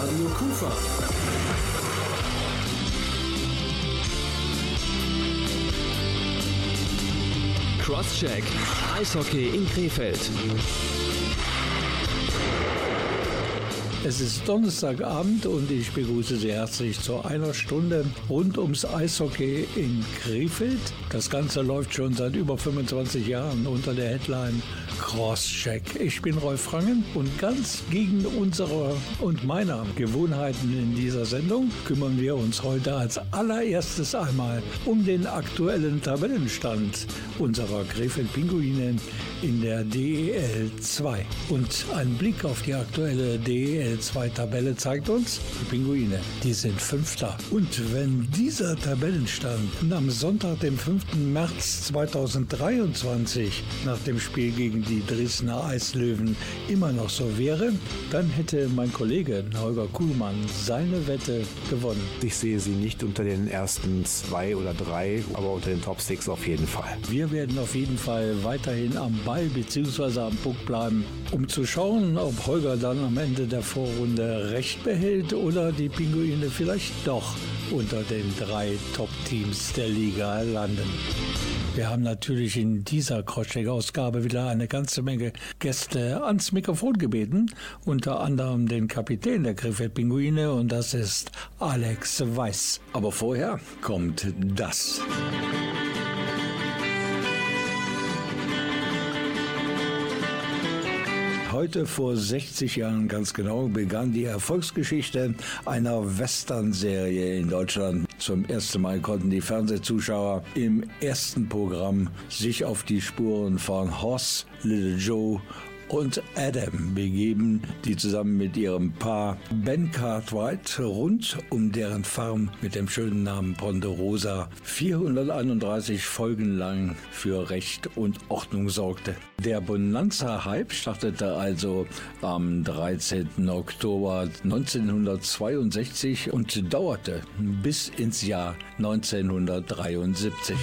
Radio Kufa. Crosscheck. Eishockey in Krefeld. Es ist Donnerstagabend und ich begrüße Sie herzlich zu einer Stunde rund ums Eishockey in Krefeld. Das Ganze läuft schon seit über 25 Jahren unter der Headline Crosscheck. Ich bin Rolf Frangen und ganz gegen unsere und meiner Gewohnheiten in dieser Sendung kümmern wir uns heute als allererstes einmal um den aktuellen Tabellenstand unserer Krefeld Pinguine in der DEL 2. Und ein Blick auf die aktuelle DEL 2 Tabelle zeigt uns, die Pinguine, die sind Fünfter. Und wenn dieser Tabellenstand am Sonntag, dem 5. März 2023, nach dem Spiel gegen die Dresdner Eislöwen immer noch so wäre, dann hätte mein Kollege Holger Kuhlmann seine Wette gewonnen. Ich sehe sie nicht unter den ersten zwei oder drei, aber unter den Top Six auf jeden Fall. Wir werden auf jeden Fall weiterhin am Ball bzw. am Puck bleiben, um zu schauen, ob Holger dann am Ende der Vorrunde recht behält oder die Pinguine vielleicht doch unter den drei Top-Teams der Liga landen. Wir haben natürlich in dieser Crosscheck-Ausgabe wieder eine ganze Menge Gäste ans Mikrofon gebeten, unter anderem den Kapitän der Krefeld Pinguine und das ist Alex Weiß. Aber vorher kommt das. Heute vor 60 Jahren ganz genau begann die Erfolgsgeschichte einer Western-Serie in Deutschland. Zum ersten Mal konnten die Fernsehzuschauer im ersten Programm sich auf die Spuren von Hoss, Little Joe und Adam begeben, die zusammen mit ihrem Paar Ben Cartwright rund um deren Farm mit dem schönen Namen Ponderosa 431 Folgen lang für Recht und Ordnung sorgte. Der Bonanza-Hype startete also am 13. Oktober 1962 und dauerte bis ins Jahr 1973.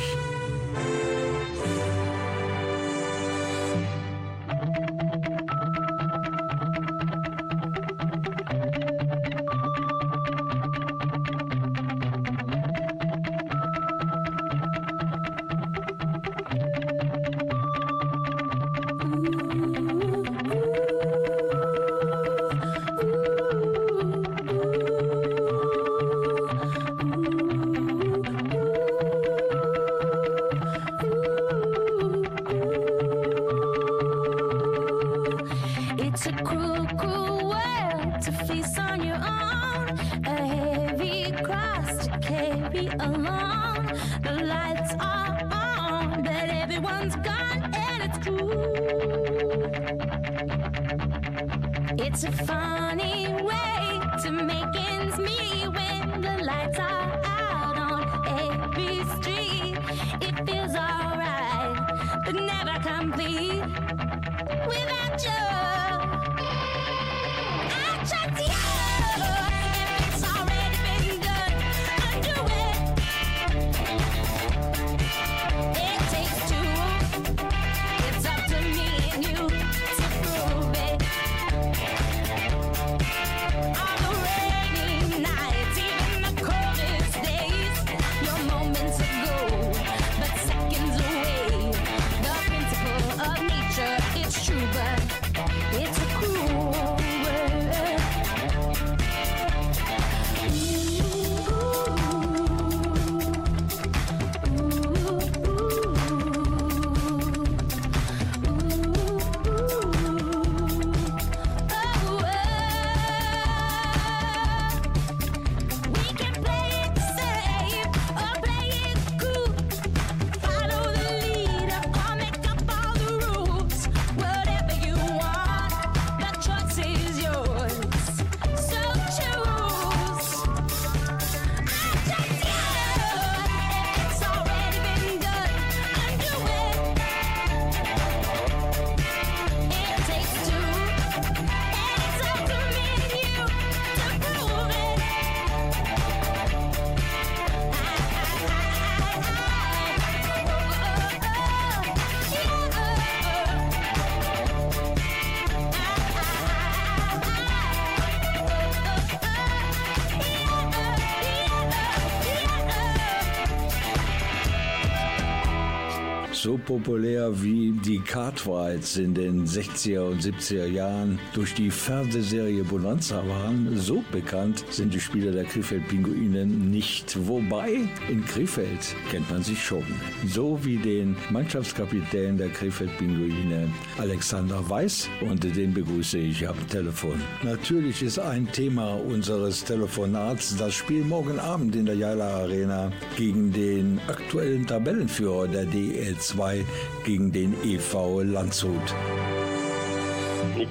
so populär wie die Cartwrights in den 60er und 70er Jahren durch die Fernsehserie Bonanza waren, so bekannt sind die Spieler der Krefeld Pinguine nicht. Wobei in Krefeld kennt man sich schon. So wie den Mannschaftskapitän der Krefeld Pinguine Alexander Weiß und den begrüße ich am Telefon. Natürlich ist ein Thema unseres Telefonats das Spiel morgen Abend in der Jala Arena gegen den aktuellen Tabellenführer der DL2 gegen den EV Landshut.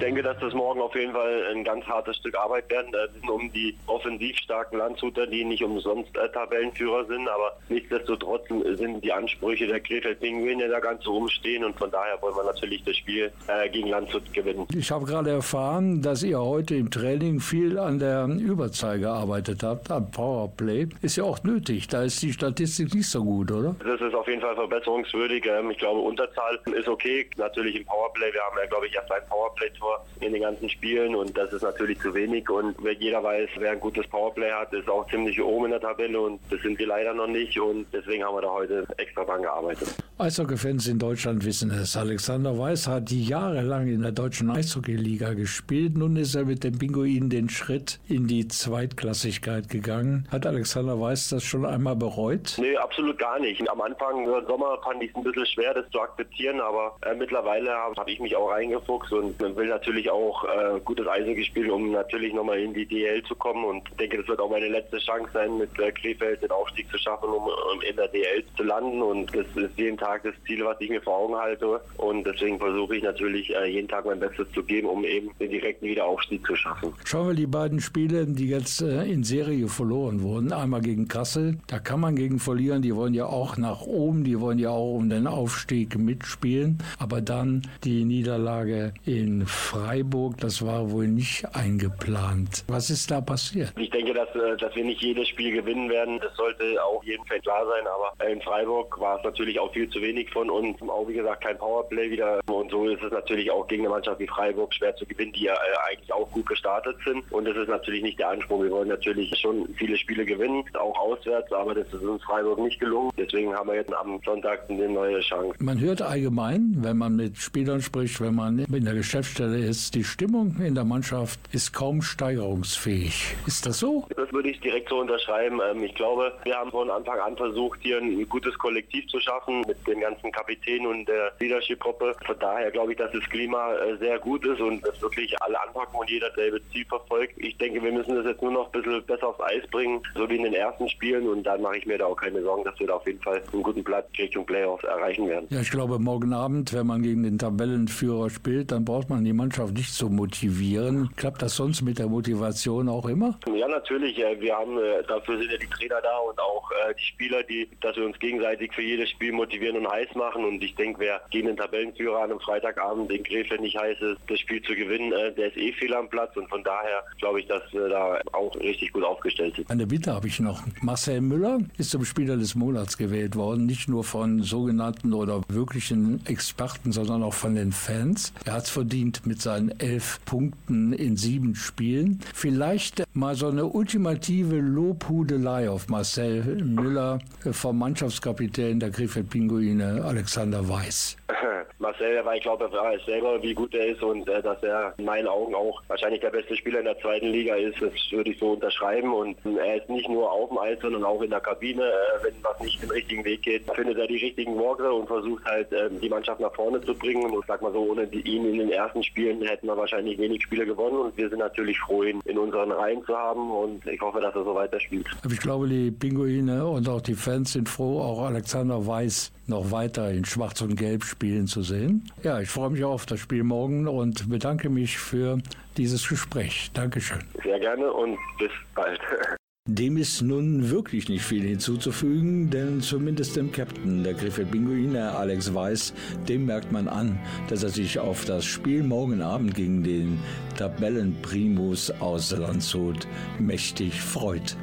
Ich denke, dass das morgen auf jeden Fall ein ganz hartes Stück Arbeit werden. Das sind um die offensiv starken Landshuter, die nicht umsonst äh, Tabellenführer sind, aber nichtsdestotrotz sind die Ansprüche der Krefeld Pinguine da ganz oben stehen und von daher wollen wir natürlich das Spiel äh, gegen Landshut gewinnen. Ich habe gerade erfahren, dass ihr heute im Training viel an der Überzahl gearbeitet habt, am Powerplay. Ist ja auch nötig, da ist die Statistik nicht so gut, oder? Das ist auf jeden Fall verbesserungswürdig. Ähm, ich glaube, Unterzahl ist okay. Natürlich im Powerplay, wir haben ja, glaube ich, erst ein Powerplay Tor in den ganzen Spielen und das ist natürlich zu wenig. Und jeder weiß, wer ein gutes Powerplay hat, ist auch ziemlich oben in der Tabelle und das sind wir leider noch nicht und deswegen haben wir da heute extra dran gearbeitet. Eishockey-Fans in Deutschland wissen es. Alexander Weiß hat jahrelang in der deutschen Eishockey-Liga gespielt. Nun ist er mit dem Pinguin den Schritt in die Zweitklassigkeit gegangen. Hat Alexander Weiß das schon einmal bereut? Nee, absolut gar nicht. Am Anfang im Sommer fand ich es ein bisschen schwer, das zu akzeptieren, aber äh, mittlerweile habe hab ich mich auch reingefuchst und will natürlich auch äh, gutes Eishockey spielen, um natürlich nochmal in die DL zu kommen. Und ich denke, das wird auch meine letzte Chance sein, mit äh, Krefeld den Aufstieg zu schaffen, um, um, in der DL zu landen. Und das ist jeden Tag das Ziel, was ich mir vor Augen halte. Und deswegen versuche ich natürlich äh, jeden Tag mein Bestes zu geben, um eben den direkten Wiederaufstieg zu schaffen. Schauen wir die beiden Spiele, die jetzt äh, in Serie verloren wurden. Einmal gegen Kassel, da kann man gegen verlieren. Die wollen ja auch nach oben, die wollen ja auch um den Aufstieg mitspielen. Aber dann die Niederlage in Freiburg, das war wohl nicht eingeplant. Was ist da passiert? Ich denke, dass, äh, dass wir nicht jedes Spiel gewinnen werden. Das sollte auch jedem Fall klar sein. Aber in Freiburg war es natürlich auch viel zu wenig von uns. Auch wie gesagt kein Powerplay wieder. Und so ist es natürlich auch gegen eine Mannschaft wie Freiburg schwer zu gewinnen, die ja äh, eigentlich auch gut gestartet sind. Und das ist natürlich nicht der Anspruch. Wir wollen natürlich schon viele Spiele gewinnen, auch auswärts. Aber das ist uns Freiburg nicht gelungen. Deswegen haben wir jetzt am Sonntag eine neue Chance. Man hört allgemein, wenn man mit Spielern spricht, wenn man in der Geschäftsstelle ist, die Stimmung in der Mannschaft ist kaum steigerungsfähig. Ist das so? Das würde ich direkt so unterschreiben. Ähm, ich glaube, wir haben von Anfang an versucht, hier ein gutes Kollektiv zu schaffen mit den ganzen Kapitänen und der Leadership-Gruppe. Von daher glaube ich, dass das Klima äh, sehr gut ist und dass wirklich alle anpacken und jeder dasselbe Ziel verfolgt. Ich denke, wir müssen das jetzt nur noch ein bisschen besser aufs Eis bringen, so wie in den ersten Spielen und dann mache ich mir da auch keine Sorgen, dass wir da auf jeden Fall einen guten Platz Richtung Playoffs erreichen werden. Ja, ich glaube, morgen Abend, wenn man gegen den Tabellenführer spielt, dann braucht man die Mannschaft nicht zu motivieren. Klappt das sonst mit der Motivation auch immer? Ja, natürlich. Wir haben, äh, dafür sind ja die Trainer da und auch äh, die Spieler, die, dass wir uns gegenseitig für jedes Spiel motivieren und heiß machen. Und ich denke, wer gegen den Tabellenführer an einem Freitagabend in Krefeld nicht heiß ist, das Spiel zu gewinnen, äh, der ist eh fehl am Platz. Und von daher glaube ich, dass wir da auch richtig gut aufgestellt sind. Eine Bitte habe ich noch. Marcel Müller ist zum Spieler des Monats gewählt worden, nicht nur von sogenannten oder wirklichen Experten, sondern auch von den Fans. Er hat es verdient mit seinen elf Punkten in sieben Spielen. Vielleicht mal so eine ultimative Lobhudelei auf Marcel Müller vom Mannschaftskapitän der Krefeld Pinguine Alexander Weiß. Marcel, weil ich glaube, er weiß selber, wie gut er ist und äh, dass er in meinen Augen auch wahrscheinlich der beste Spieler in der zweiten Liga ist. Das würde ich so unterschreiben. Und er ist nicht nur auf dem Eis, sondern auch in der Kabine. Äh, wenn was nicht den richtigen Weg geht, findet er die richtigen Worte und versucht halt, äh, die Mannschaft nach vorne zu bringen. Und sag mal so, ohne ihn in den ersten Spielen hätten wir wahrscheinlich wenig Spiele gewonnen. Und wir sind natürlich froh, ihn in unseren Reihen zu haben. Und ich hoffe, dass er so weiterspielt. Ich glaube, die Pinguine und auch die Fans sind froh, auch Alexander Weiß noch weiter in Schwarz und Gelb spielen zu sehen. Ja, ich freue mich auf das Spiel morgen und bedanke mich für dieses Gespräch. Dankeschön. Sehr gerne und bis bald. Dem ist nun wirklich nicht viel hinzuzufügen, denn zumindest dem Captain der Krefeld Pinguine, Alex Weiß, dem merkt man an, dass er sich auf das Spiel morgen Abend gegen den Tabellenprimus aus Landshut mächtig freut.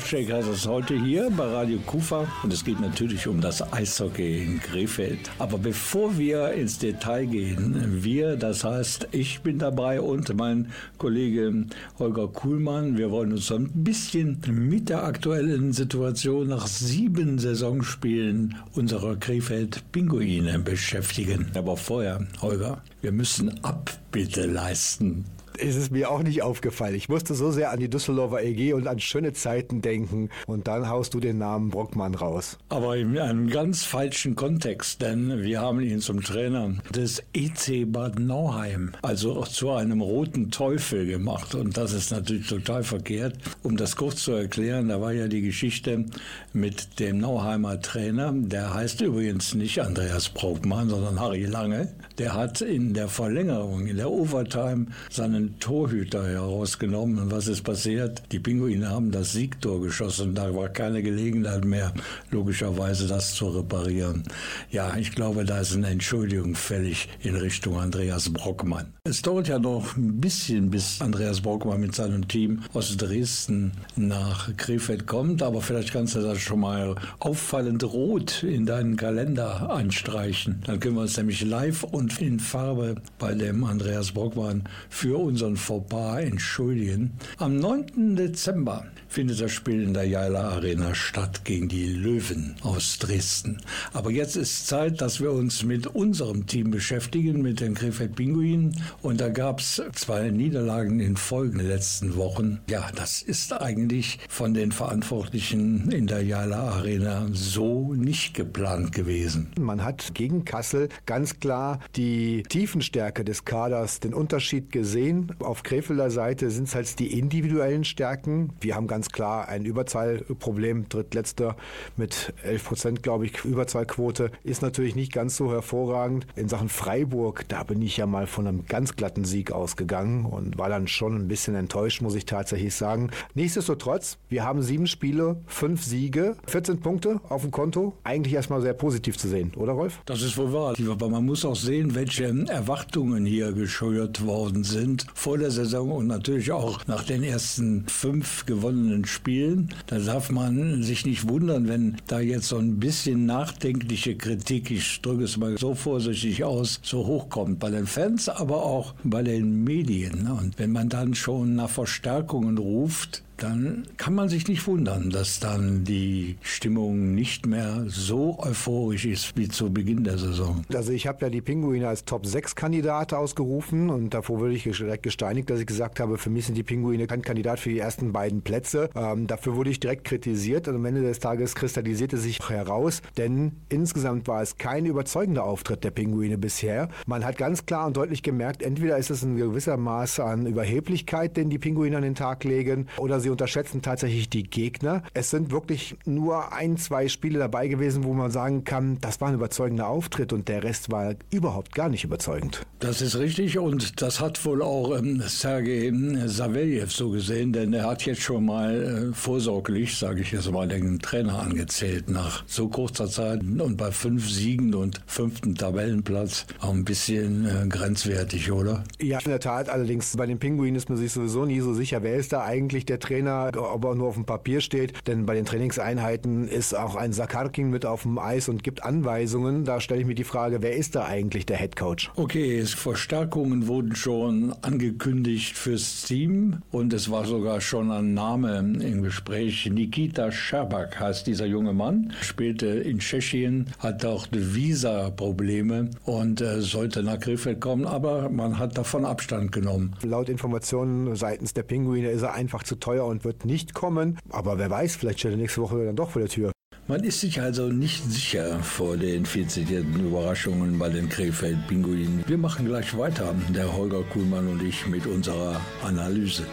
See. Crosscheck heißt es heute hier bei Radio Kufa und es geht natürlich um das Eishockey in Krefeld. Aber bevor wir ins Detail gehen, wir, das heißt, ich bin dabei und mein Kollege Holger Kuhlmann, wir wollen uns ein bisschen mit der aktuellen Situation nach sieben Saisonspielen unserer Krefeld Pinguine beschäftigen. Aber vorher, Holger, wir müssen Abbitte leisten ist es mir auch nicht aufgefallen. Ich musste so sehr an die Düsseldorfer EG und an schöne Zeiten denken und dann haust du den Namen Brockmann raus. Aber in einem ganz falschen Kontext, denn wir haben ihn zum Trainer des EC Bad Nauheim, also zu einem roten Teufel gemacht. Und das ist natürlich total verkehrt. Um das kurz zu erklären, da war ja die Geschichte mit dem Nauheimer Trainer, der heißt übrigens nicht Andreas Brockmann, sondern Harry Lange. Der hat in der Verlängerung, in der Overtime, seinen Torhüter herausgenommen. Und was ist passiert? Die Pinguine haben das Siegtor geschossen. Da war keine Gelegenheit mehr, logischerweise das zu reparieren. Ja, ich glaube, da ist eine Entschuldigung fällig in Richtung Andreas Brockmann. Es dauert ja noch ein bisschen, bis Andreas Brockmann mit seinem Team aus Dresden nach Krefeld kommt. Aber vielleicht kannst du das schon mal auffallend rot in deinen Kalender anstreichen. Dann können wir uns nämlich live und in Farbe bei dem Andreas Brockmann für unseren Fauxpas entschuldigen. Am 9. Dezember findet das Spiel in der Jaila Arena statt gegen die Löwen aus Dresden. Aber jetzt ist Zeit, dass wir uns mit unserem Team beschäftigen, mit den Krefeld Pinguinen. Und da gab es zwei Niederlagen in Folge in letzten Wochen. Ja, das ist eigentlich von den Verantwortlichen in der Jaila Arena so nicht geplant gewesen. Man hat gegen Kassel ganz klar die Tiefenstärke des Kaders, den Unterschied gesehen. Auf Krefelder Seite sind es halt die individuellen Stärken. Wir haben ganz klar ein Überzahlproblem, drittletzter mit 11 Prozent, glaube ich, Überzahlquote. Ist natürlich nicht ganz so hervorragend. In Sachen Freiburg, da bin ich ja mal von einem ganz glatten Sieg ausgegangen und war dann schon ein bisschen enttäuscht, muss ich tatsächlich sagen. Nichtsdestotrotz, wir haben sieben Spiele, fünf Siege, 14 Punkte auf dem Konto. Eigentlich erstmal sehr positiv zu sehen, oder Rolf? Das ist wohl wahr. Aber man muss auch sehen, welche Erwartungen hier gescheuert worden sind vor der Saison und natürlich auch nach den ersten fünf gewonnenen Spielen. Da darf man sich nicht wundern, wenn da jetzt so ein bisschen nachdenkliche Kritik, ich drücke es mal so vorsichtig aus, so hochkommt. Bei den Fans, aber auch bei den Medien. Und wenn man dann schon nach Verstärkungen ruft, dann kann man sich nicht wundern, dass dann die Stimmung nicht mehr so euphorisch ist wie zu Beginn der Saison. Also ich habe ja die Pinguine als Top-6-Kandidat ausgerufen und davor würde ich direkt gesteinigt, dass ich gesagt habe, für mich sind die Pinguine kein Kandidat für die ersten beiden Plätze. Ähm, dafür wurde ich direkt kritisiert und am Ende des Tages kristallisierte sich heraus, denn insgesamt war es kein überzeugender Auftritt der Pinguine bisher. Man hat ganz klar und deutlich gemerkt, entweder ist es ein gewisser Maß an Überheblichkeit, den die Pinguine an den Tag legen, oder sie unterschätzen tatsächlich die Gegner. Es sind wirklich nur ein, zwei Spiele dabei gewesen, wo man sagen kann, das war ein überzeugender Auftritt und der Rest war überhaupt gar nicht überzeugend. Das ist richtig und das hat wohl auch ähm, Sergei Saveljev so gesehen, denn er hat jetzt schon mal äh, vorsorglich, sage ich jetzt mal, den Trainer angezählt nach so kurzer Zeit und bei fünf Siegen und fünften Tabellenplatz auch ein bisschen äh, grenzwertig, oder? Ja, in der Tat. Allerdings bei den Pinguinen ist man sich sowieso nie so sicher, wer ist da eigentlich der Trainer, ob er nur auf dem Papier steht. Denn bei den Trainingseinheiten ist auch ein Sakarkin mit auf dem Eis und gibt Anweisungen. Da stelle ich mir die Frage, wer ist da eigentlich der Head Coach? Okay, Verstärkungen wurden schon angekündigt fürs Team und es war sogar schon ein Name im Gespräch. Nikita Scherbak heißt dieser junge Mann, spielte in Tschechien, hat auch Visa-Probleme und äh, sollte nach Krefeld kommen, aber man hat davon Abstand genommen. Laut Informationen seitens der Pinguine ist er einfach zu teuer und wird nicht kommen. Aber wer weiß, vielleicht steht er nächste Woche dann doch vor der Tür. Man ist sich also nicht sicher vor den viel zitierten Überraschungen bei den Krefeld-Pinguinen. Wir machen gleich weiter, der Holger Kuhlmann und ich, mit unserer Analyse.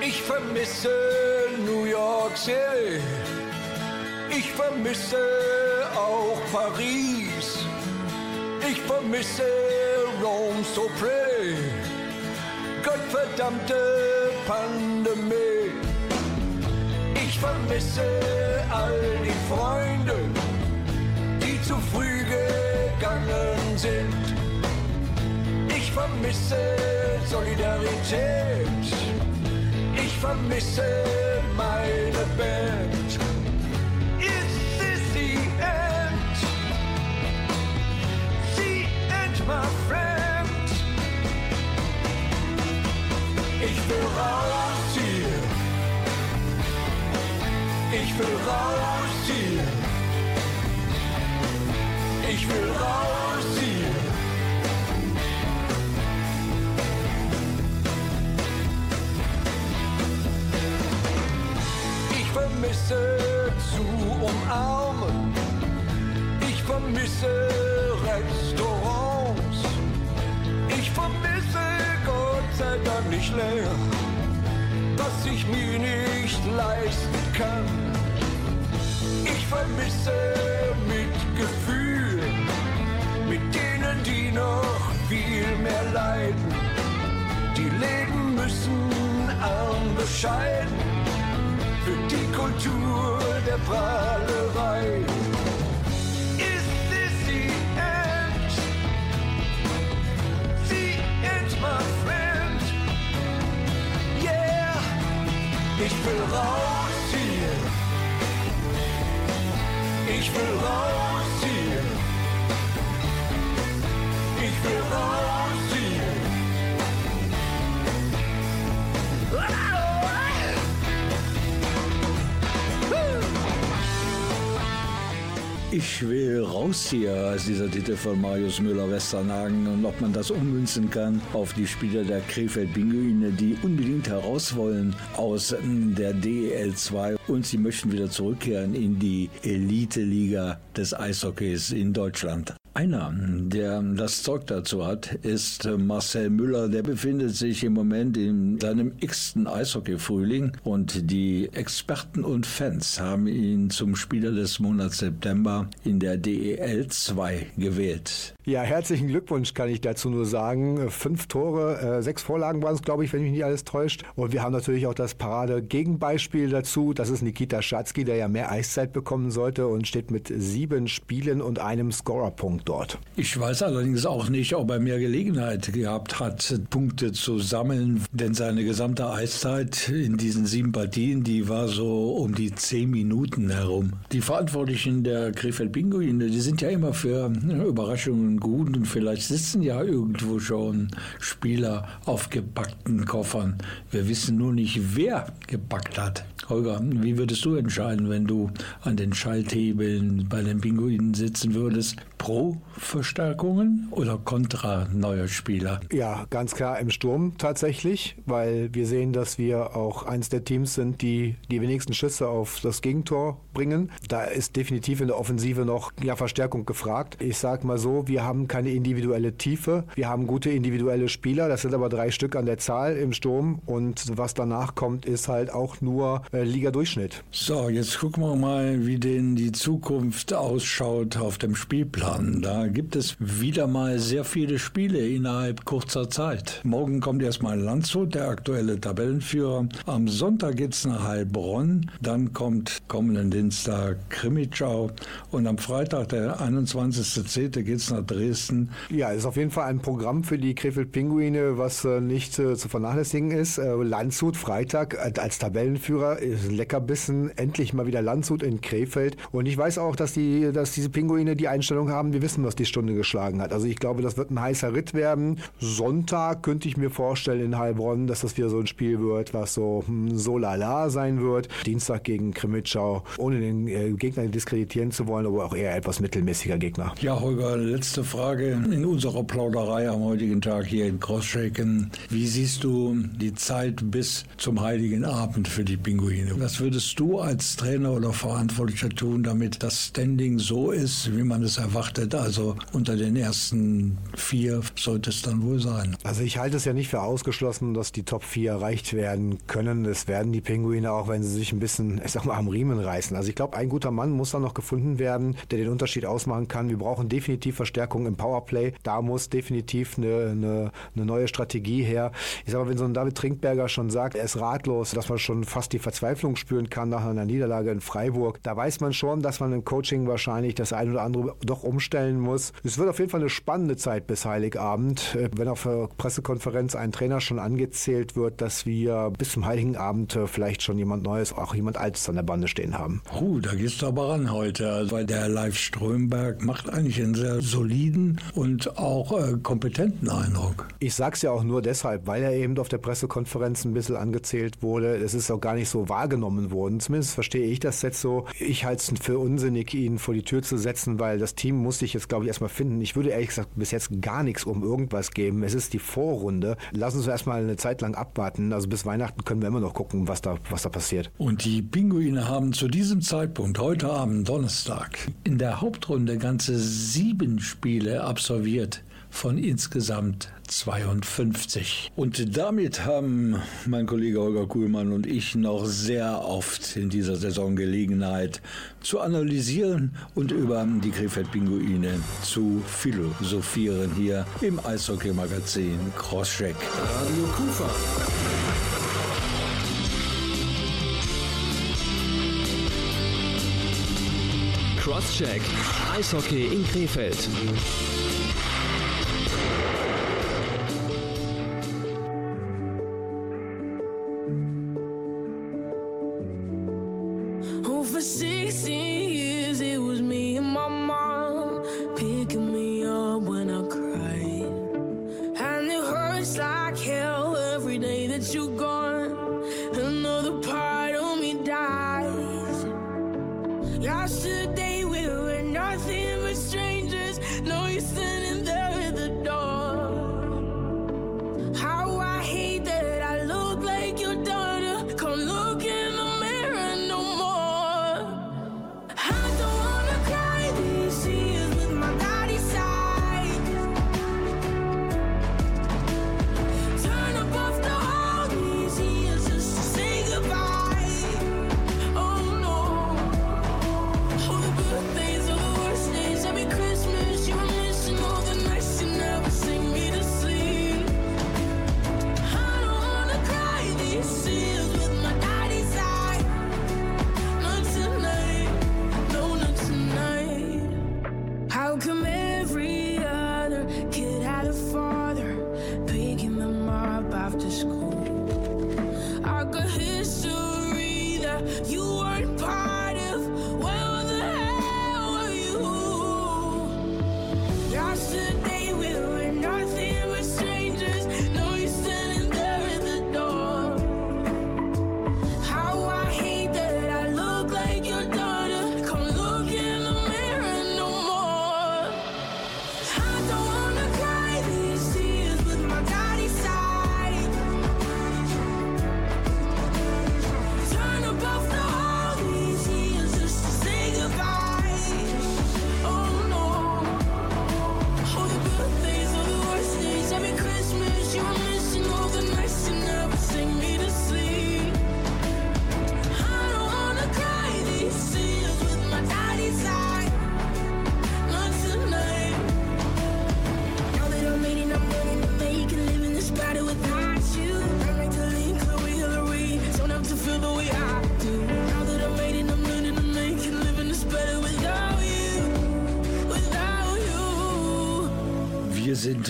Ich vermisse New York City. Ich vermisse auch Paris. Ich vermisse Rome so pretty. Gottverdammte Pandemie. Ich vermisse all die Freunde, die zu früh gegangen sind. Ich vermisse Solidarität. Ich vermisse meine Band. Is this the end? The end, my friend. Ich will raus hier. Ich will raus hier. Ich will raus hier. Länger, was ich mir nicht leisten kann. Ich vermisse Mitgefühl mit denen, die noch viel mehr leiden. Die leben müssen arm bescheiden für die Kultur der Prahlerei. Ich will raus hier. Ich will raus hier. Ich will raus Ich will raus hier, als dieser Titel von Marius Müller-Westernhagen und ob man das ummünzen kann auf die Spieler der Krefeld-Pinguine, die unbedingt heraus wollen aus der DEL 2 und sie möchten wieder zurückkehren in die Elite-Liga des Eishockeys in Deutschland. Einer, der das Zeug dazu hat, ist Marcel Müller. Der befindet sich im Moment in seinem x-ten Eishockey-Frühling und die Experten und Fans haben ihn zum Spieler des Monats September in der DEL 2 gewählt. Ja, herzlichen Glückwunsch kann ich dazu nur sagen. Fünf Tore, äh, sechs Vorlagen waren es, glaube ich, wenn mich nicht alles täuscht. Und wir haben natürlich auch das Parade-Gegenbeispiel dazu. Das ist Nikita Schatzky, der ja mehr Eiszeit bekommen sollte und steht mit sieben Spielen und einem Scorerpunkt dort. Ich weiß allerdings auch nicht, ob er mehr Gelegenheit gehabt hat, Punkte zu sammeln, denn seine gesamte Eiszeit in diesen sieben Partien, die war so um die zehn Minuten herum. Die Verantwortlichen der Krefeld-Pinguine, die sind ja immer für ne, Überraschungen gut und vielleicht sitzen ja irgendwo schon Spieler auf gepackten Koffern. Wir wissen nur nicht, wer gepackt hat. Holger, wie würdest du entscheiden, wenn du an den Schalthebeln bei den Pinguinen sitzen würdest? Pro Verstärkungen oder kontra neue Spieler? Ja, ganz klar im Sturm tatsächlich, weil wir sehen, dass wir auch eines der Teams sind, die die wenigsten Schüsse auf das Gegentor bringen. Da ist definitiv in der Offensive noch ja, Verstärkung gefragt. Ich sage mal so, wir haben keine individuelle Tiefe. Wir haben gute individuelle Spieler, das sind aber drei Stück an der Zahl im Sturm und was danach kommt, ist halt auch nur äh, Liga-Durchschnitt. So, jetzt gucken wir mal, wie denn die Zukunft ausschaut auf dem Spielplan. Da gibt es wieder mal sehr viele Spiele innerhalb kurzer Zeit. Morgen kommt erstmal Landshut, der aktuelle Tabellenführer. Am Sonntag geht es nach Heilbronn. Dann kommt kommenden Dienstag Krimitschau. Und am Freitag, der 21.10., geht es nach Dresden. Ja, ist auf jeden Fall ein Programm für die Krefeld-Pinguine, was äh, nicht äh, zu vernachlässigen ist. Äh, Landshut Freitag als Tabellenführer ist ein Leckerbissen. Endlich mal wieder Landshut in Krefeld. Und ich weiß auch, dass, die, dass diese Pinguine die Einstellung haben, wir wissen, was die Stunde geschlagen hat. Also ich glaube, das wird ein heißer Ritt werden. Sonntag könnte ich mir vorstellen in Heilbronn, dass das wieder so ein Spiel wird, was so hm, so lala sein wird. Dienstag gegen Krimitschau, ohne den äh, Gegner diskreditieren zu wollen, aber auch eher etwas mittelmäßiger Gegner. Ja, Holger, letzte Frage in unserer Plauderei am heutigen Tag hier in Crossshaken. Wie siehst du die Zeit bis zum Heiligen Abend für die Pinguine? Was würdest du als Trainer oder Verantwortlicher tun, damit das Standing so ist, wie man es erwartet? Also unter den ersten vier sollte es dann wohl sein. Also ich halte es ja nicht für ausgeschlossen, dass die Top 4 erreicht werden können. Das werden die Pinguine auch, wenn sie sich ein bisschen, ich sag mal, am Riemen reißen. Also ich glaube, ein guter Mann muss da noch gefunden werden, der den Unterschied ausmachen kann. Wir brauchen definitiv Verstärkung im Powerplay. Da muss definitiv eine, eine, eine neue Strategie her. Ich sag mal, wenn so ein David Trinkberger schon sagt, er ist ratlos, dass man schon fast die Verzweiflung spüren kann nach einer Niederlage in Freiburg, da weiß man schon, dass man im Coaching wahrscheinlich das ein oder andere doch umstellen muss. Es wird auf jeden Fall eine spannende Zeit bis Heiligabend. Äh, Wenn auf der Pressekonferenz ein Trainer schon angezählt wird, dass wir bis zum Heiligen Abend äh, vielleicht schon jemand Neues, auch jemand Altes an der Bande stehen haben. Puh, da gehst du aber ran heute, also, weil der Live Strömberg macht eigentlich einen sehr soliden und auch äh, kompetenten Eindruck. Ich sag's ja auch nur deshalb, weil er eben auf der Pressekonferenz ein bisschen angezählt wurde. Es ist auch gar nicht so wahrgenommen worden. Zumindest verstehe ich das jetzt so. Ich halte es für unsinnig, ihn vor die Tür zu setzen, weil das Team muss sich jetzt, glaube ich, erstmal finden. Ich würde ehrlich gesagt bis jetzt gar nichts um irgendwas geben. Es ist die Vorrunde. Lass uns erstmal eine Zeit lang abwarten. Also bis Weihnachten können wir immer noch gucken, was da, was da passiert. Und die Pinguine haben zu diesem Zeitpunkt, heute Abend, Donnerstag, in der Hauptrunde ganze sieben Spiele absolviert von insgesamt 52. Und damit haben mein Kollege Holger Kuhlmann und ich noch sehr oft in dieser Saison Gelegenheit zu analysieren und über die Krefeld-Pinguine zu philosophieren hier im Eishockey-Magazin Crosscheck. Radio Kufa. Crosscheck. Eishockey in Krefeld.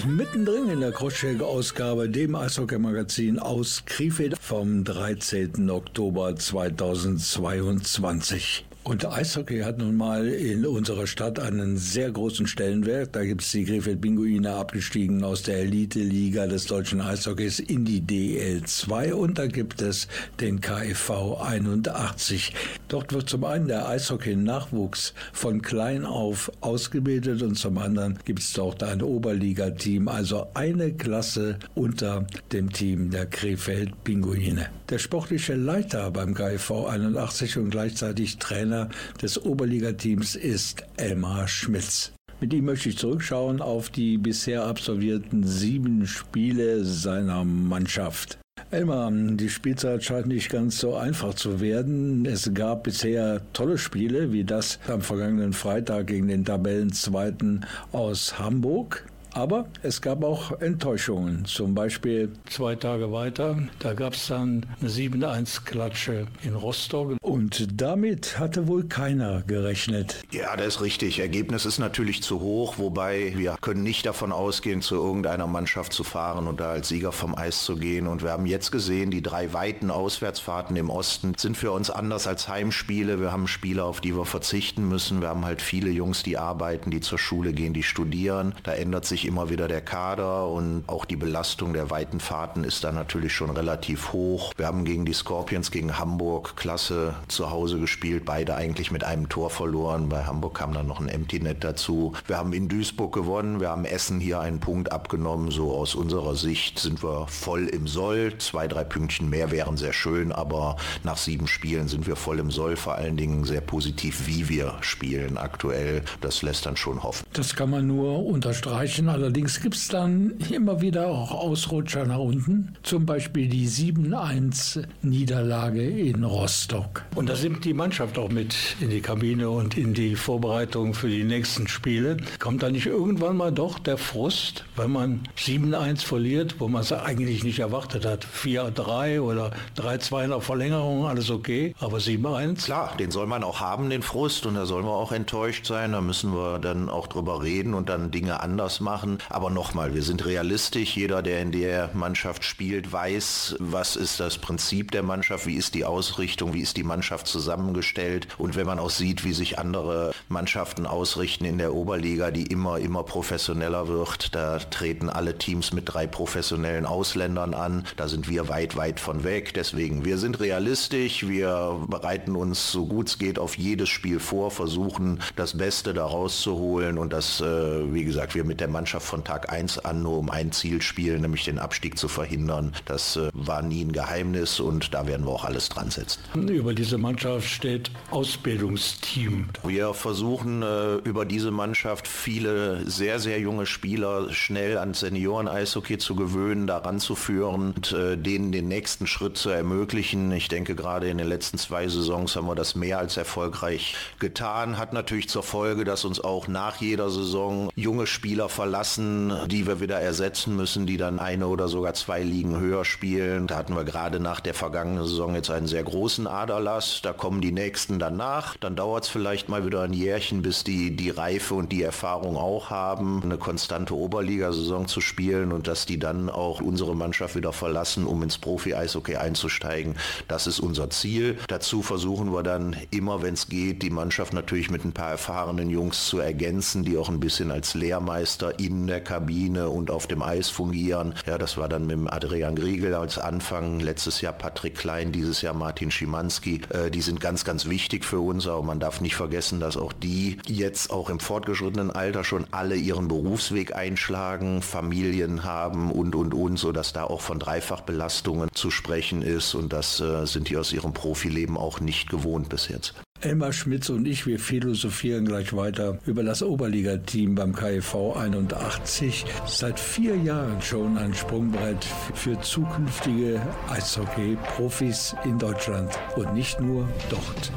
Mittendrin in der Crosscheck-Ausgabe, dem Eishockey-Magazin aus Krefeld vom 13. Oktober 2022. Und Eishockey hat nun mal in unserer Stadt einen sehr großen Stellenwert. Da gibt es die Krefeld Pinguine abgestiegen aus der Elite-Liga des deutschen Eishockeys in die DL2 und da gibt es den KFV 81. Dort wird zum einen der Eishockey-Nachwuchs von klein auf ausgebildet und zum anderen gibt es dort ein Oberligateam, also eine Klasse unter dem Team der Krefeld Pinguine. Der sportliche Leiter beim KFV 81 und gleichzeitig Trainer Trainer des Oberligateams ist Elmar Schmitz. Mit ihm möchte ich zurückschauen auf die bisher absolvierten sieben Spiele seiner Mannschaft. Elmar, die Spielzeit scheint nicht ganz so einfach zu werden. Es gab bisher tolle Spiele, wie das am vergangenen Freitag gegen den Tabellenzweiten aus Hamburg. Aber es gab auch Enttäuschungen. Zum Beispiel zwei Tage weiter, da gab es dann eine 7-1-Klatsche in Rostock. Und damit hatte wohl keiner gerechnet. Ja, das ist richtig. Ergebnis ist natürlich zu hoch, wobei wir können nicht davon ausgehen, zu irgendeiner Mannschaft zu fahren und da als Sieger vom Eis zu gehen. Und wir haben jetzt gesehen, die drei weiten Auswärtsfahrten im Osten sind für uns anders als Heimspiele. Wir haben Spiele, auf die wir verzichten müssen. Wir haben halt viele Jungs, die arbeiten, die zur Schule gehen, die studieren. Da ändert sich immer wieder der Kader und auch die Belastung der weiten Fahrten ist da natürlich schon relativ hoch. Wir haben gegen die Scorpions, gegen Hamburg klasse zu Hause gespielt, beide eigentlich mit einem Tor verloren. Bei Hamburg kam dann noch ein Empty Net dazu. Wir haben in Duisburg gewonnen, wir haben Essen hier einen Punkt abgenommen. So aus unserer Sicht sind wir voll im Soll. Zwei, drei Pünktchen mehr wären sehr schön, aber nach sieben Spielen sind wir voll im Soll. Vor allen Dingen sehr positiv, wie wir spielen aktuell. Das lässt dann schon hoffen. Das kann man nur unterstreichen. Allerdings gibt es dann immer wieder auch Ausrutscher nach unten. Zum Beispiel die 7-1-Niederlage in Rostock. Und da nimmt die Mannschaft auch mit in die Kabine und in die Vorbereitung für die nächsten Spiele. Kommt da nicht irgendwann mal doch der Frust, wenn man 7-1 verliert, wo man es eigentlich nicht erwartet hat? 4-3 oder 3-2 in der Verlängerung, alles okay, aber 7-1? Klar, den soll man auch haben, den Frust, und da sollen wir auch enttäuscht sein. Da müssen wir dann auch drüber reden und dann Dinge anders machen machen. Aber nochmal, wir sind realistisch. Jeder, der in der Mannschaft spielt, weiß, was ist das Prinzip der Mannschaft, wie ist die Ausrichtung, wie ist die Mannschaft zusammengestellt. Und wenn man auch sieht, wie sich andere Mannschaften ausrichten in der Oberliga, die immer, immer professioneller wird, da treten alle Teams mit drei professionellen Ausländern an. Da sind wir weit, weit von weg. Deswegen, wir sind realistisch. Wir bereiten uns so gut es geht auf jedes Spiel vor, versuchen das Beste daraus zu holen und das, äh, wie gesagt, wir mit der Mannschaft Mannschaft von Tag 1 an nur um ein Ziel spielen, nämlich den Abstieg zu verhindern. Das äh, war nie ein Geheimnis und da werden wir auch alles dran setzen. Über diese Mannschaft steht Ausbildungsteam. Wir versuchen äh, über diese Mannschaft viele sehr, sehr junge Spieler schnell ans Senioren-Eishockey zu gewöhnen, daran zu führen und äh, denen den nächsten Schritt zu ermöglichen. Ich denke, gerade in den letzten zwei Saisons haben wir das mehr als erfolgreich getan. Hat natürlich zur Folge, dass uns auch nach jeder Saison junge Spieler verlassen verlassen, die wir wieder ersetzen müssen, die dann eine oder sogar zwei Ligen höher spielen. Da hatten wir gerade nach der vergangenen Saison jetzt einen sehr großen Aderlass. Da kommen die nächsten danach. Dann dauert es vielleicht mal wieder ein Jährchen, bis die die Reife und die Erfahrung auch haben, eine konstante Oberligasaison zu spielen und dass die dann auch unsere Mannschaft wieder verlassen, um ins Profi-Eishockey einzusteigen. Das ist unser Ziel. Dazu versuchen wir dann immer, wenn es geht, die Mannschaft natürlich mit ein paar erfahrenen Jungs zu ergänzen, die auch ein bisschen als Lehrmeister in der Kabine und auf dem Eis fungieren. Ja, das war dann mit Adrian Griegel als Anfang, letztes Jahr Patrick Klein, dieses Jahr Martin Schimanski. Äh, die sind ganz, ganz wichtig für uns, aber man darf nicht vergessen, dass auch die jetzt auch im fortgeschrittenen Alter schon alle ihren Berufsweg einschlagen, Familien haben und, und, und, sodass da auch von Dreifachbelastungen zu sprechen ist und das äh, sind die aus ihrem Profileben auch nicht gewohnt bis jetzt. Elmar Schmitz und ich, wir philosophieren gleich weiter über das Oberligateam beim KIV 81. Seit vier Jahren schon ein Sprungbrett für zukünftige Eishockey-Profis in Deutschland und nicht nur dort.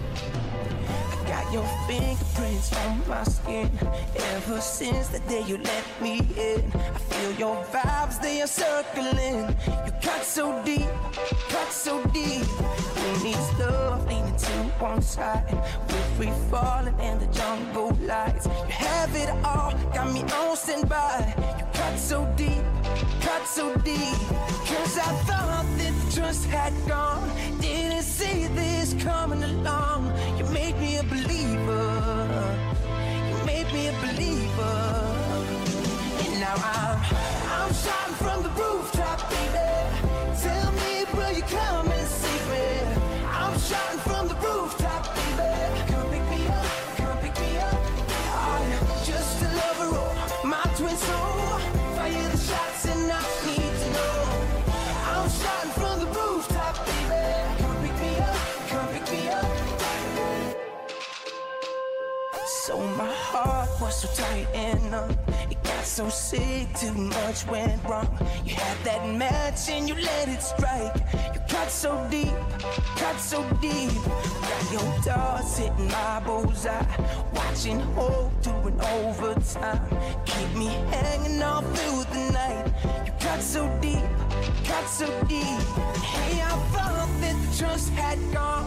Your fingerprints on my skin Ever since the day you let me in I feel your vibes, they are circling You cut so deep, cut so deep needs love leaning to one side. We're free falling in the jungle lights. You have it all, got me on standby. You cut so deep, cut so deep. Cause I thought that trust had gone. Didn't see this coming along. Made me a believer. You made me a believer. And now I'm, I'm shouting from the rooftop, baby. Tell me, will you come and save me? I'm shouting So my heart was so tight and numb. It got so sick, too much went wrong. You had that match and you let it strike. You cut so deep, cut so deep. Got your darts hitting my bullseye. Watching hope doing overtime. Keep me hanging all through the night. You cut so deep, cut so deep. Hey, I thought that the trust had gone.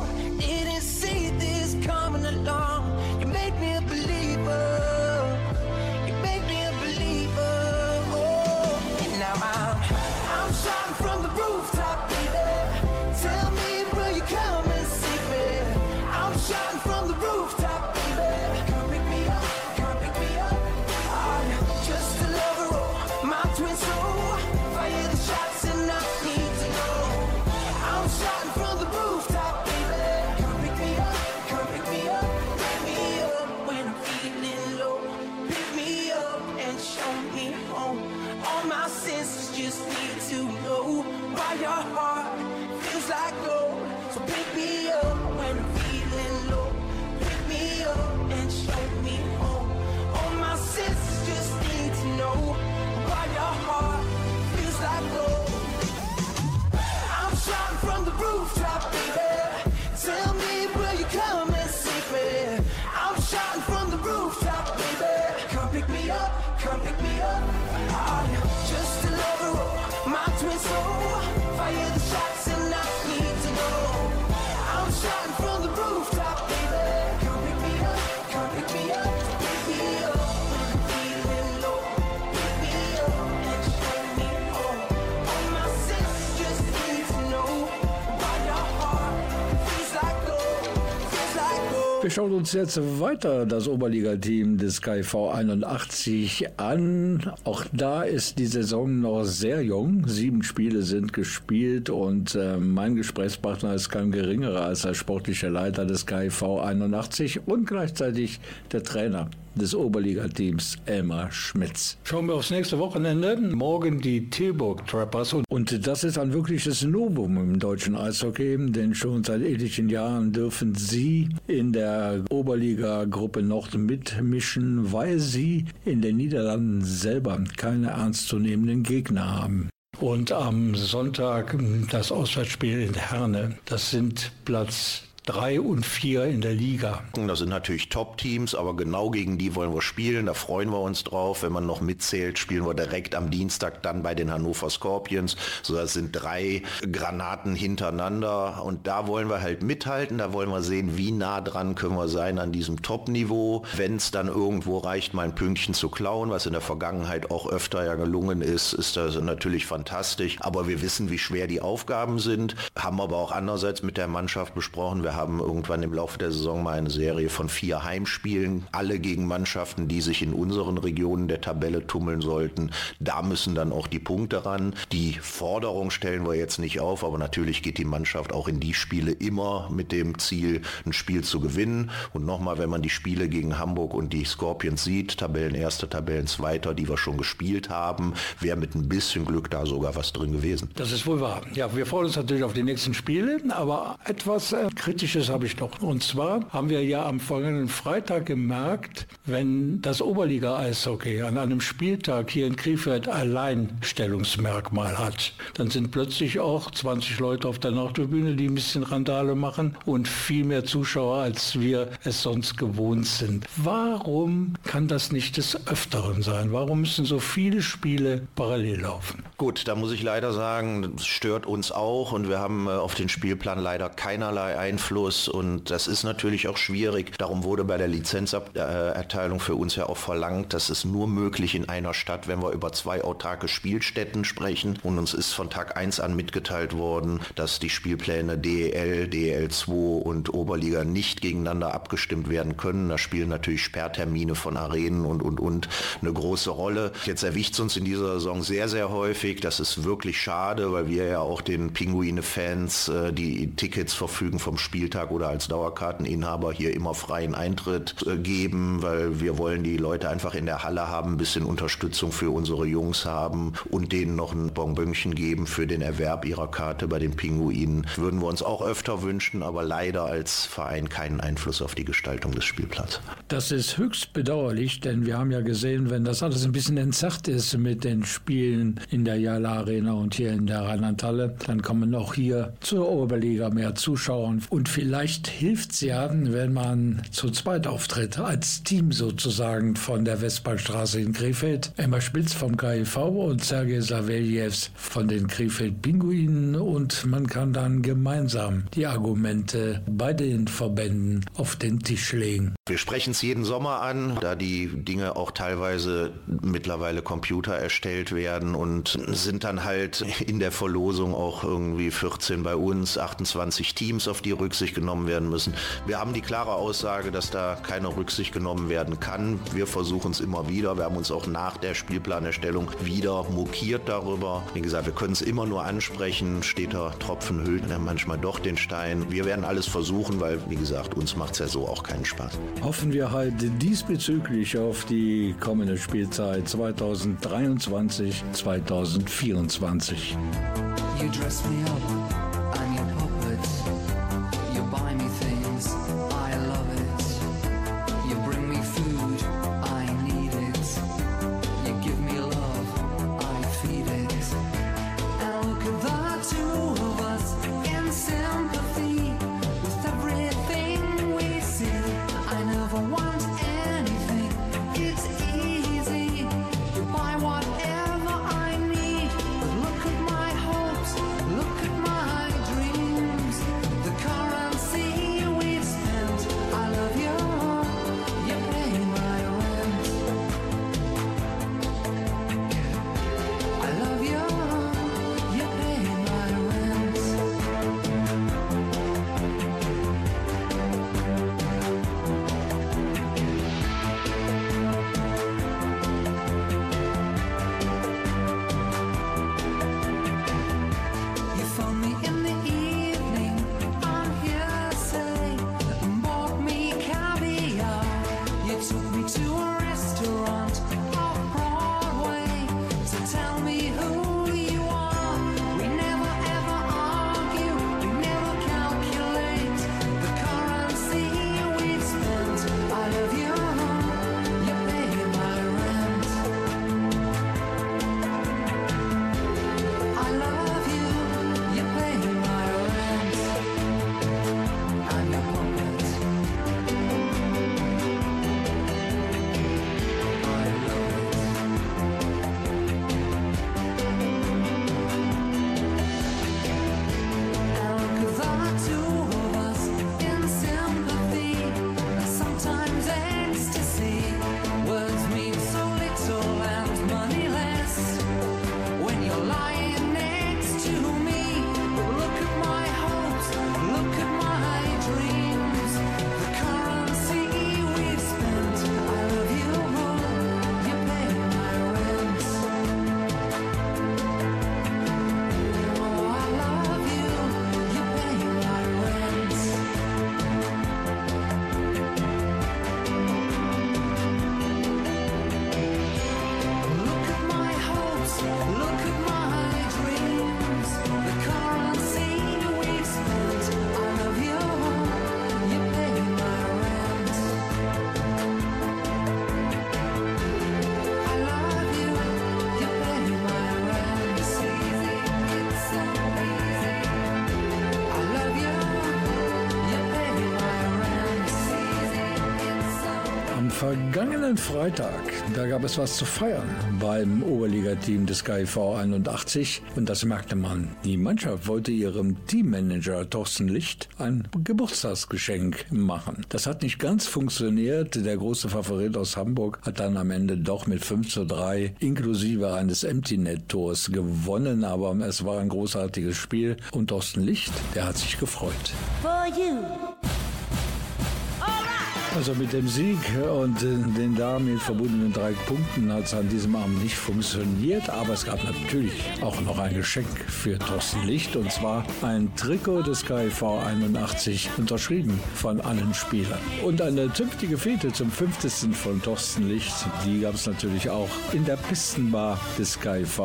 Wir schauen uns jetzt weiter das Oberligateam des KV 81 an. Auch da ist die Saison noch sehr jung. Sieben Spiele sind gespielt und äh, mein Gesprächspartner ist kein geringerer als der sportliche Leiter des KV 81 und gleichzeitig der Trainer des Oberligateams Elmar Schmitz. Schauen wir aufs nächste Wochenende. Morgen die Tilburg Trappers und, und das ist ein wirkliches Novum im deutschen Eishockey, denn schon seit etlichen Jahren dürfen sie in der Oberliga-Gruppe Nord mitmischen, weil sie in den Niederlanden selber keine ernstzunehmenden Gegner haben. Und am Sonntag das Auswärtsspiel in Herne. Das sind Platz drei und vier in der Liga. Das sind natürlich Top-Teams, aber genau gegen die wollen wir spielen. Da freuen wir uns drauf. Wenn man noch mitzählt, spielen wir direkt am Dienstag dann bei den Hannover Scorpions. So, das sind drei Granaten hintereinander und da wollen wir halt mithalten. Da wollen wir sehen, wie nah dran können wir sein an diesem Top-Niveau. Wenn es dann irgendwo reicht, mal ein Pünktchen zu klauen, was in der Vergangenheit auch öfter ja gelungen ist, ist das natürlich fantastisch. Aber wir wissen, wie schwer die Aufgaben sind, haben aber auch andererseits mit der Mannschaft besprochen. Wir haben irgendwann im Laufe der Saison mal eine Serie von vier Heimspielen, alle gegen Mannschaften, die sich in unseren Regionen der Tabelle tummeln sollten. Da müssen dann auch die Punkte ran. Die Forderung stellen wir jetzt nicht auf, aber natürlich geht die Mannschaft auch in die Spiele immer mit dem Ziel, ein Spiel zu gewinnen. Und nochmal, wenn man die Spiele gegen Hamburg und die Scorpions sieht, Tabellenerster, Tabellenzweiter, die wir schon gespielt haben, wäre mit ein bisschen Glück da sogar was drin gewesen. Das ist wohl wahr. Ja, wir freuen uns natürlich auf die nächsten Spiele, aber etwas äh, kritisch Kritisches habe ich noch. Und zwar haben wir ja am folgenden Freitag gemerkt, wenn das Oberliga-Eishockey an einem Spieltag hier in Krefeld Alleinstellungsmerkmal hat, dann sind plötzlich auch 20 Leute auf der Nordtribüne, die ein bisschen Randale machen und viel mehr Zuschauer, als wir es sonst gewohnt sind. Warum kann das nicht des Öfteren sein? Warum müssen so viele Spiele parallel laufen? Gut, da muss ich leider sagen, das stört uns auch und wir haben äh, auf den Spielplan leider keinerlei Einfluss und das ist natürlich auch schwierig. Darum wurde bei der Lizenzerteilung für uns ja auch verlangt, dass es nur möglich in einer Stadt, wenn wir über zwei autarke Spielstätten sprechen und uns ist von Tag 1 an mitgeteilt worden, dass die Spielpläne DEL, DEL2 und Oberliga nicht gegeneinander abgestimmt werden können. Da spielen natürlich Sperrtermine von Arenen und und und eine große Rolle. Jetzt erwischt es uns in dieser Saison sehr, sehr häufig. Das ist wirklich schade, weil wir ja auch den Pinguine-Fans, äh, die Tickets verfügen vom Spieltag oder als Dauerkarteninhaber hier immer freien Eintritt äh, geben, weil wir wollen die Leute einfach in der Halle haben, ein bisschen Unterstützung für unsere Jungs haben und denen noch ein Bonbönchen geben für den Erwerb ihrer Karte bei den Pinguinen. Würden wir uns auch öfter wünschen, aber leider als Verein keinen Einfluss auf die Gestaltung des Spielplatzes. Das ist höchst bedauerlich, denn wir haben ja gesehen, wenn das alles ein bisschen entzerrt ist mit den Spielen in der Jala Arena und hier in der Rheinlandhalle, dann kommen auch hier zur Oberliga mehr Zuschauer. Und vielleicht hilft es ja, wenn man zu zweit auftritt, als Team sozusagen von der Westbahnstraße in Krefeld. Emma Spitz vom KIV und Sergei Saveljews von den Krefeld Pinguinen und man kann dann gemeinsam die Argumente bei den Verbänden auf den Tisch legen. Wir sprechen es jeden Sommer an, da die Dinge auch teilweise mittlerweile Computer erstellt werden und sind dann halt in der Verlosung auch irgendwie 14 bei uns, 28 Teams, auf die Rücksicht genommen werden müssen. Wir haben die klare Aussage, dass da keine Rücksicht genommen werden kann. Wir versuchen es immer wieder. Wir haben uns auch nach der Spielplanerstellung wieder mokiert darüber. Wie gesagt, wir können es immer nur ansprechen. Steht der Tropfen hüllt dann manchmal doch den Stein. Wir werden alles versuchen, weil, wie gesagt, uns macht es ja so auch keinen Spaß. Hoffen wir halt diesbezüglich auf die kommende Spielzeit 2023, 2024. You dress me up, Vergangenen Freitag, da gab es was zu feiern beim Oberligateam des KIV 81 und das merkte man. Die Mannschaft wollte ihrem Teammanager Thorsten Licht ein Geburtstagsgeschenk machen. Das hat nicht ganz funktioniert. Der große Favorit aus Hamburg hat dann am Ende doch mit 5 zu 3 inklusive eines Empty-Net-Tors gewonnen, aber es war ein großartiges Spiel und Thorsten Licht, der hat sich gefreut. For you. Also mit dem Sieg und den damit verbundenen drei Punkten hat es an diesem Abend nicht funktioniert, aber es gab natürlich auch noch ein Geschenk für Thorsten Licht und zwar ein Trikot des KIV 81, unterschrieben von allen Spielern. Und eine zünftige Fete zum 50. von Thorsten Licht, die gab es natürlich auch in der Pistenbar des KIV.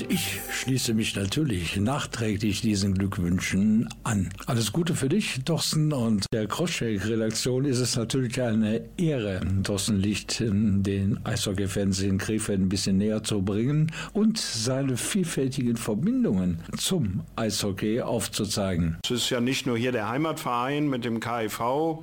Und ich schließe mich natürlich nachträglich diesen Glückwünschen an. Alles Gute für dich, Thorsten. Und der Crosscheck-Redaktion ist es natürlich eine Ehre, Thorsten Licht den Eishockey-Fans in Krefeld ein bisschen näher zu bringen und seine vielfältigen Verbindungen zum Eishockey aufzuzeigen. Es ist ja nicht nur hier der Heimatverein mit dem KIV.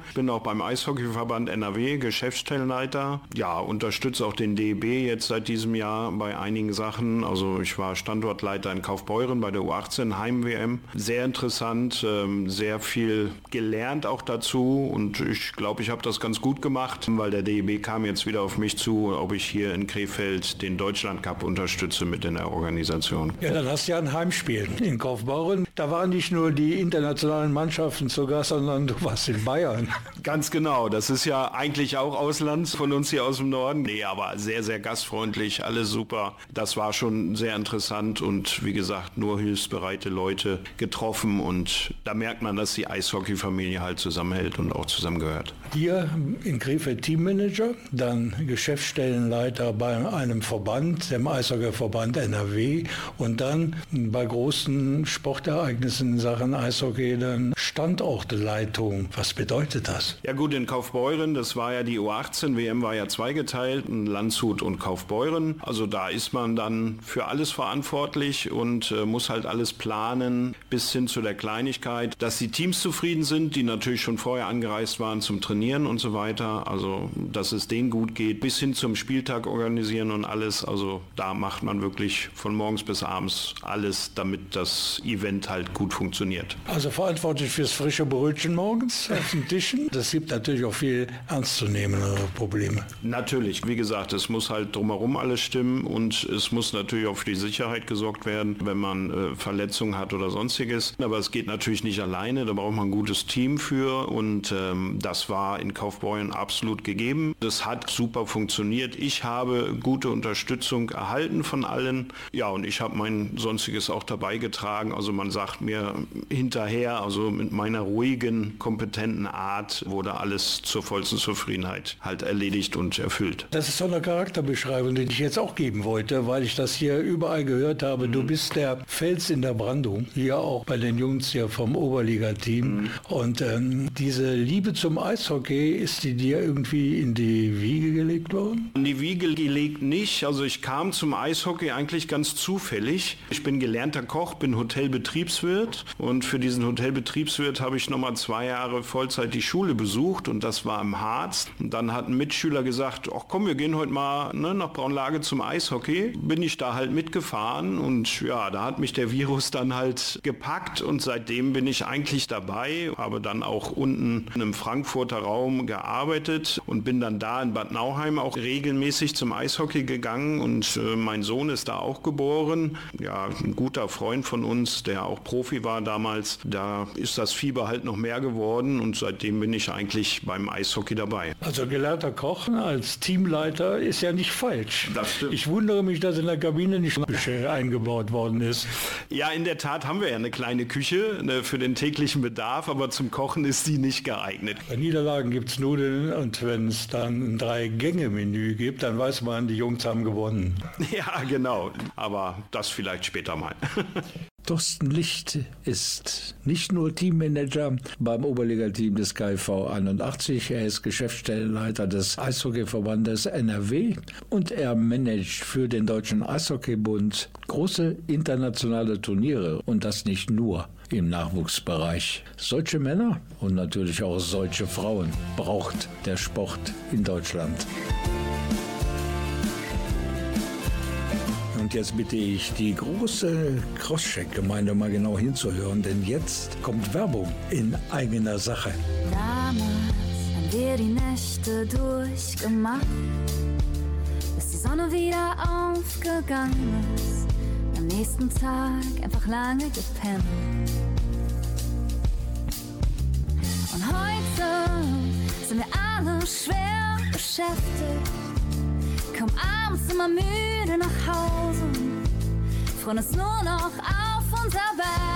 Ich bin auch beim Eishockeyverband NRW Geschäftsstellenleiter. Ja, unterstütze auch den DEB jetzt seit diesem Jahr bei einigen Sachen. Also ich war Standortleiter in Kaufbeuren bei der U18 Heim-WM. Sehr interessant, ähm, sehr viel gelernt auch dazu und ich glaube, ich habe das ganz gut gemacht, weil der DEB kam jetzt wieder auf mich zu, ob ich hier in Krefeld den Deutschland Cup unterstütze mit in der Organisation. Ja, dann hast du ja ein Heimspiel in Kaufbeuren. Da waren nicht nur die internationalen Mannschaften zu Gast, sondern du warst in Bayern. Ganz genau, das ist ja eigentlich auch Ausland von uns hier aus dem Norden. Nee, aber sehr, sehr gastfreundlich, alles super. Das war schon sehr interessant und wie gesagt, nur hilfsbereite Leute getroffen und da merkt man, dass die Eishockey-Familie halt zusammenhält und auch zusammengehört. Hier in Krefeld Teammanager, dann Geschäftsstellenleiter bei einem Verband, dem Eishockeyverband NRW und dann bei großen Sportereignissen in Sachen Eishockey dann Standortleitung. Was bedeutet das? Ja gut, in Kaufbeuren, das war ja die U18, WM war ja zweigeteilt, in Landshut und Kaufbeuren. Also da ist man dann für alles verantwortlich und äh, muss halt alles planen, bis hin zu der Kleinigkeit, dass die Teams zufrieden sind, die natürlich schon vorher angereist waren zum Trainieren und so weiter. Also dass es denen gut geht, bis hin zum Spieltag organisieren und alles. Also da macht man wirklich von morgens bis abends alles, damit das Event halt gut funktioniert. Also verantwortlich fürs frische Brötchen morgens auf den Tischen. Das gibt natürlich auch viel ernstzunehmendere Probleme. Natürlich, wie gesagt, es muss halt drumherum alles stimmen und es muss natürlich auch für die Sicherheit gesorgt werden, wenn man äh, Verletzungen hat oder sonstiges. Aber es geht natürlich nicht alleine, da braucht man ein gutes Team für und ähm, das war in Kaufbeuren absolut gegeben. Das hat super funktioniert. Ich habe gute Unterstützung erhalten von allen. Ja, und ich habe mein sonstiges auch dabei getragen. Also man sagt mir hinterher, also mit meiner ruhigen, kompetenten Art wurde alles zur vollsten Zufriedenheit halt erledigt und erfüllt. Das ist so eine Charakterbeschreibung, die ich jetzt auch geben wollte, weil ich das hier überall gehört habe. Du bist der Fels in der Brandung, hier auch bei den Jungs hier vom Oberligateam. Und ähm, diese Liebe zum Eishockey, ist die dir irgendwie in die Wiege gelegt worden? In die Wiege gelegt nicht. Also ich kam zum Eishockey eigentlich ganz zufällig. Ich bin gelernter Koch, bin Hotelbetriebswirt und für diesen Hotelbetriebswirt habe ich nochmal zwei Jahre Vollzeit die Schule besucht und das war im Harz. Und dann hat ein Mitschüler gesagt, ach komm, wir gehen heute mal ne, nach Braunlage zum Eishockey. Bin ich da halt mitgefahren und ja, da hat mich der Virus dann halt gepackt und seitdem bin ich eigentlich dabei, habe dann auch unten im Frankfurter Raum gearbeitet und bin dann da in Bad Nauheim auch regelmäßig zum Eishockey gegangen und äh, mein Sohn ist da auch geboren. Ja, ein guter Freund von uns, der auch Profi war damals, da ist das Fieber halt noch mehr geworden und seitdem bin ich eigentlich beim Eishockey dabei. Also gelernter Koch als Teamleiter ist ja nicht falsch. Ich wundere mich, dass in der Kabine nicht Küche eingebaut worden ist. Ja, in der Tat haben wir ja eine kleine Küche ne, für den täglichen Bedarf, aber zum Kochen ist die nicht geeignet. Bei Niederlagen gibt es Nudeln und wenn es dann ein Drei-Gänge-Menü gibt, dann weiß man, die Jungs haben gewonnen. Ja, genau. Aber das vielleicht später mal. Thorsten Licht ist nicht nur Teammanager beim Oberligateam des KV 81, er ist Geschäftsstellenleiter des Eishockeyverbandes NRW und er managt für den Deutschen Eishockeybund große internationale Turniere und das nicht nur im Nachwuchsbereich. Solche Männer und natürlich auch solche Frauen braucht der Sport in Deutschland. Und jetzt bitte ich die große Crosscheck-Gemeinde mal genau hinzuhören, denn jetzt kommt Werbung in eigener Sache. Damals haben wir die Nächte durchgemacht, bis die Sonne wieder aufgegangen ist. Am nächsten Tag einfach lange gepennt. Und heute sind wir alle schwer beschäftigt, kommen abends immer müde nach Hause, freuen uns nur noch auf unser Bett.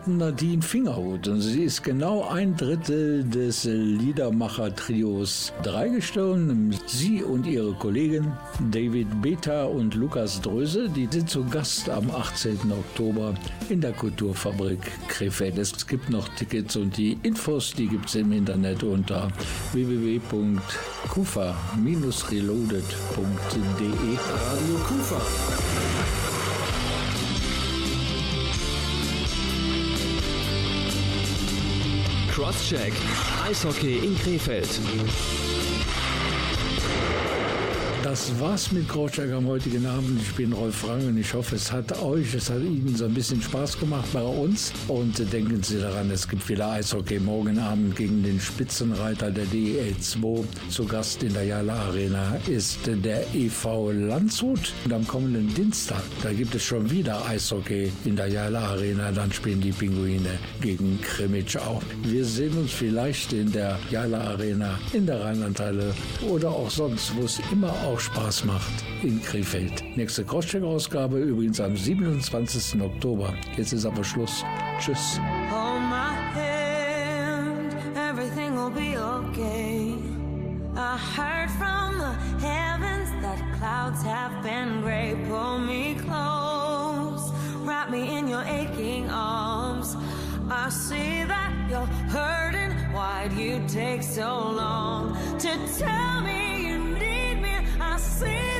Hörten Nadine Fingerhut und sie ist genau ein Drittel des Liedermacher-Trios Dreigestirn. Sie und ihre Kollegen David Beta und Lukas Dröse, die sind zu Gast am 18. Oktober in der Kulturfabrik Krefeld. Es gibt noch Tickets und die Infos, die gibt es im Internet unter www.kufa-reloaded.de. Radio Kufa. Crosscheck. Eishockey in Krefeld. Das war's mit Crosscheck am heutigen Abend. Ich bin Rolf Rang und ich hoffe, es hat euch, es hat Ihnen so ein bisschen Spaß gemacht bei uns. Und denken Sie daran, es gibt wieder Eishockey morgen Abend gegen den Spitzenreiter der DEL2. Zu Gast in der Jala Arena ist der EV Landshut. Und am kommenden Dienstag, da gibt es schon wieder Eishockey in der Jala Arena. Dann spielen die Pinguine gegen Krimitschau. Wir sehen uns vielleicht in der Jala Arena, in der Rheinlandhalle oder auch sonst, wo es immer auch Spaß macht, in Krefeld. Nächste Crosscheck-Ausgabe übrigens am 27. Oktober. Jetzt ist aber Schluss. Tschüss. Hold my hand, everything will be okay. I heard from the heavens that clouds have been gray. Pull me close, wrap me in your aching arms. I see that you're hurting. Why'd you take so long to tell me me?